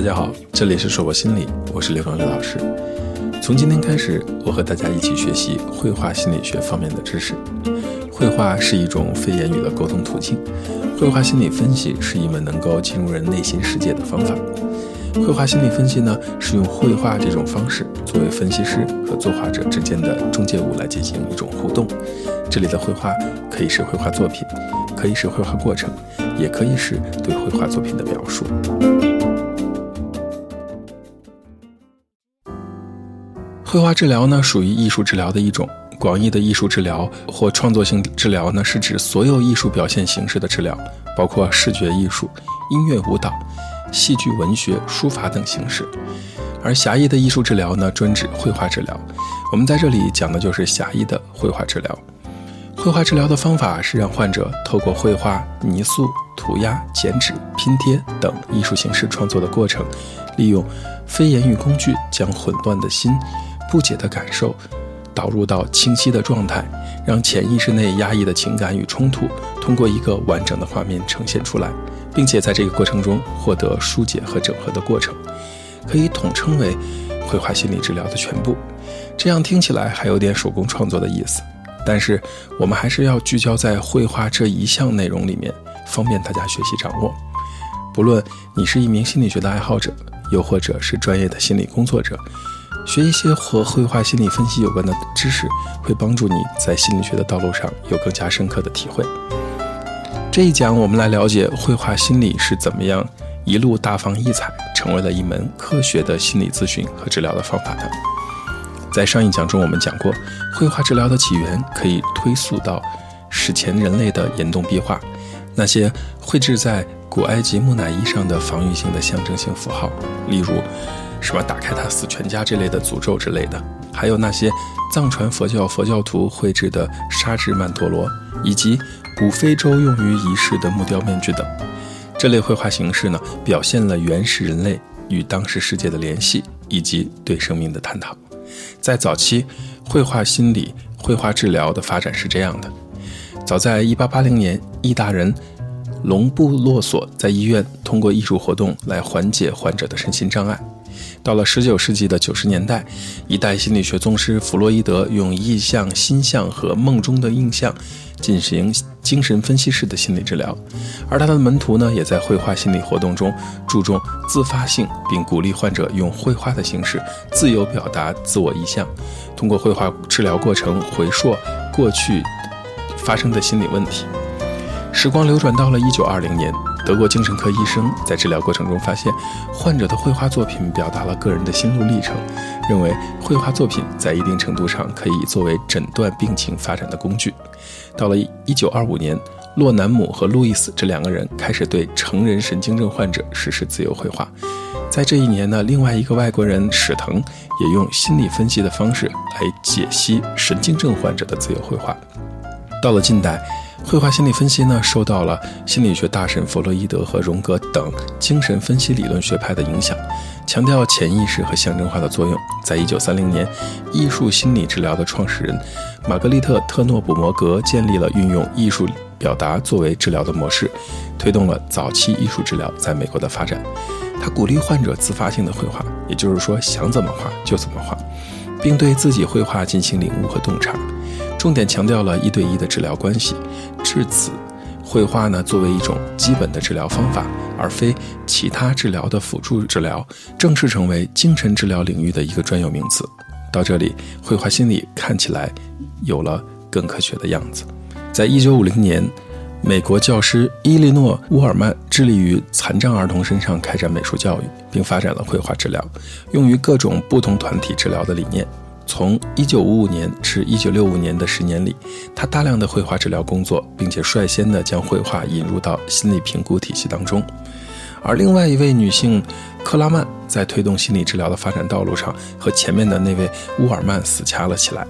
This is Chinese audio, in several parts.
大家好，这里是硕博心理，我是刘刚刘老师。从今天开始，我和大家一起学习绘画心理学方面的知识。绘画是一种非言语的沟通途径，绘画心理分析是一门能够进入人内心世界的方法。绘画心理分析呢，是用绘画这种方式作为分析师和作画者之间的中介物来进行一种互动。这里的绘画可以是绘画作品，可以是绘画过程，也可以是对绘画作品的描述。绘画治疗呢，属于艺术治疗的一种。广义的艺术治疗或创作性治疗呢，是指所有艺术表现形式的治疗，包括视觉艺术、音乐、舞蹈、戏剧、文学、书法等形式。而狭义的艺术治疗呢，专指绘画治疗。我们在这里讲的就是狭义的绘画治疗。绘画治疗的方法是让患者透过绘画、泥塑、涂鸦、剪纸、拼贴等艺术形式创作的过程，利用非言语工具将混乱的心。不解的感受导入到清晰的状态，让潜意识内压抑的情感与冲突通过一个完整的画面呈现出来，并且在这个过程中获得疏解和整合的过程，可以统称为绘画心理治疗的全部。这样听起来还有点手工创作的意思，但是我们还是要聚焦在绘画这一项内容里面，方便大家学习掌握。不论你是一名心理学的爱好者，又或者是专业的心理工作者。学一些和绘画心理分析有关的知识，会帮助你在心理学的道路上有更加深刻的体会。这一讲，我们来了解绘画心理是怎么样一路大放异彩，成为了一门科学的心理咨询和治疗的方法的。在上一讲中，我们讲过，绘画治疗的起源可以推溯到史前人类的岩洞壁画，那些绘制在古埃及木乃伊上的防御性的象征性符号，例如。什么打开他死全家这类的诅咒之类的，还有那些藏传佛教佛教徒绘制的沙质曼陀罗，以及古非洲用于仪式的木雕面具等，这类绘画形式呢，表现了原始人类与当时世界的联系以及对生命的探讨。在早期，绘画心理、绘画治疗的发展是这样的：早在1880年，意大人隆布洛索在医院通过艺术活动来缓解患者的身心障碍。到了19世纪的90年代，一代心理学宗师弗洛伊德用意象、心象和梦中的印象进行精神分析式的心理治疗，而他的门徒呢，也在绘画心理活动中注重自发性，并鼓励患者用绘画的形式自由表达自我意向，通过绘画治疗过程回溯过去发生的心理问题。时光流转到了1920年。德国精神科医生在治疗过程中发现，患者的绘画作品表达了个人的心路历程，认为绘画作品在一定程度上可以作为诊断病情发展的工具。到了1925年，洛南姆和路易斯这两个人开始对成人神经症患者实施自由绘画。在这一年呢，另外一个外国人史腾也用心理分析的方式来解析神经症患者的自由绘画。到了近代。绘画心理分析呢，受到了心理学大神弗洛伊德和荣格等精神分析理论学派的影响，强调潜意识和象征化的作用。在一九三零年，艺术心理治疗的创始人玛格丽特·特诺普摩格建立了运用艺术表达作为治疗的模式，推动了早期艺术治疗在美国的发展。他鼓励患者自发性的绘画，也就是说想怎么画就怎么画，并对自己绘画进行领悟和洞察。重点强调了一对一的治疗关系，至此，绘画呢作为一种基本的治疗方法，而非其他治疗的辅助治疗，正式成为精神治疗领域的一个专有名词。到这里，绘画心理看起来有了更科学的样子。在一九五零年，美国教师伊利诺·乌尔曼致力于残障儿童身上开展美术教育，并发展了绘画治疗，用于各种不同团体治疗的理念。从1955年至1965年的十年里，他大量的绘画治疗工作，并且率先的将绘画引入到心理评估体系当中。而另外一位女性克拉曼在推动心理治疗的发展道路上，和前面的那位乌尔曼死掐了起来。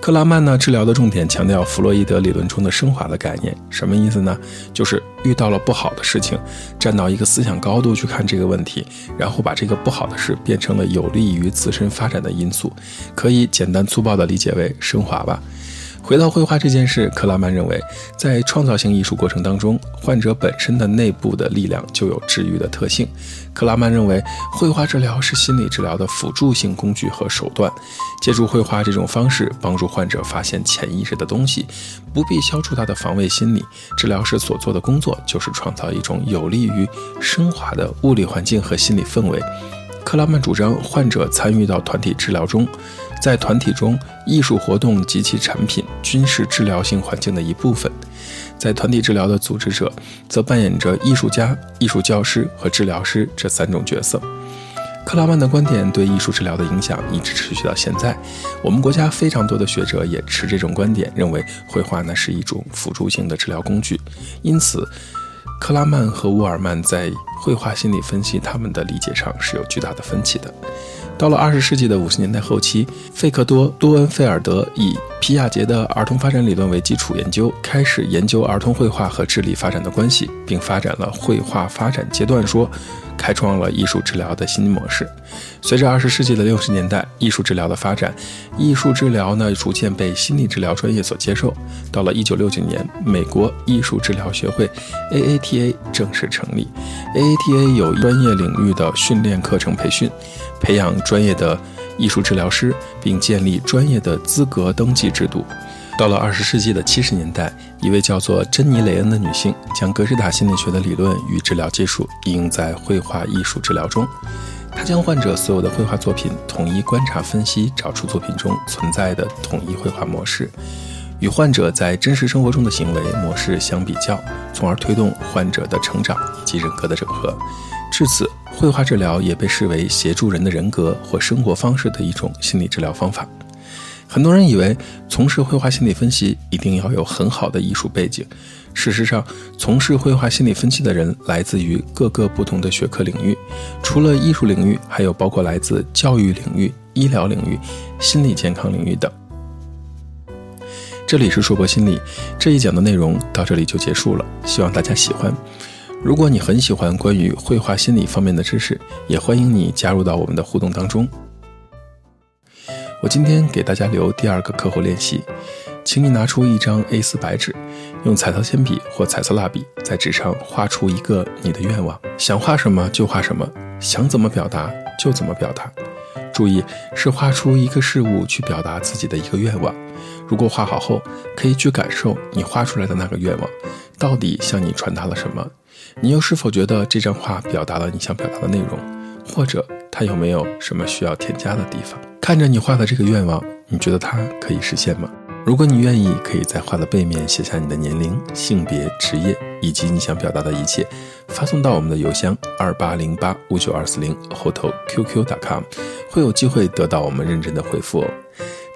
克拉曼呢，治疗的重点强调弗洛伊德理论中的升华的概念，什么意思呢？就是遇到了不好的事情，站到一个思想高度去看这个问题，然后把这个不好的事变成了有利于自身发展的因素，可以简单粗暴地理解为升华吧。回到绘画这件事，克拉曼认为，在创造性艺术过程当中，患者本身的内部的力量就有治愈的特性。克拉曼认为，绘画治疗是心理治疗的辅助性工具和手段，借助绘画这种方式帮助患者发现潜意识的东西，不必消除他的防卫心理。治疗师所做的工作就是创造一种有利于升华的物理环境和心理氛围。克拉曼主张患者参与到团体治疗中。在团体中，艺术活动及其产品均是治疗性环境的一部分。在团体治疗的组织者，则扮演着艺术家、艺术教师和治疗师这三种角色。克拉曼的观点对艺术治疗的影响一直持续到现在。我们国家非常多的学者也持这种观点，认为绘画呢是一种辅助性的治疗工具。因此，克拉曼和沃尔曼在绘画心理分析他们的理解上是有巨大的分歧的。到了二十世纪的五十年代后期，费克多·多恩菲尔德以皮亚杰的儿童发展理论为基础研究，开始研究儿童绘画和智力发展的关系，并发展了绘画发展阶段说。开创了艺术治疗的新模式。随着二十世纪的六十年代艺术治疗的发展，艺术治疗呢逐渐被心理治疗专业所接受。到了一九六九年，美国艺术治疗学会 （AATA） 正式成立。AATA 有专业领域的训练课程培训，培养专业的艺术治疗师，并建立专业的资格登记制度。到了二十世纪的七十年代，一位叫做珍妮·雷恩的女性将格式塔心理学的理论与治疗技术应用在绘画艺术治疗中。她将患者所有的绘画作品统一观察分析，找出作品中存在的统一绘画模式，与患者在真实生活中的行为模式相比较，从而推动患者的成长以及人格的整合。至此，绘画治疗也被视为协助人的人格或生活方式的一种心理治疗方法。很多人以为从事绘画心理分析一定要有很好的艺术背景。事实上，从事绘画心理分析的人来自于各个不同的学科领域，除了艺术领域，还有包括来自教育领域、医疗领域、心理健康领域等。这里是硕博心理这一讲的内容到这里就结束了，希望大家喜欢。如果你很喜欢关于绘画心理方面的知识，也欢迎你加入到我们的互动当中。我今天给大家留第二个课后练习，请你拿出一张 A4 白纸，用彩色铅笔或彩色蜡笔在纸上画出一个你的愿望，想画什么就画什么，想怎么表达就怎么表达。注意是画出一个事物去表达自己的一个愿望。如果画好后，可以去感受你画出来的那个愿望到底向你传达了什么，你又是否觉得这张画表达了你想表达的内容，或者它有没有什么需要添加的地方？看着你画的这个愿望，你觉得它可以实现吗？如果你愿意，可以在画的背面写下你的年龄、性别、职业以及你想表达的一切，发送到我们的邮箱二八零八五九二四零后头 qq.com，会有机会得到我们认真的回复哦。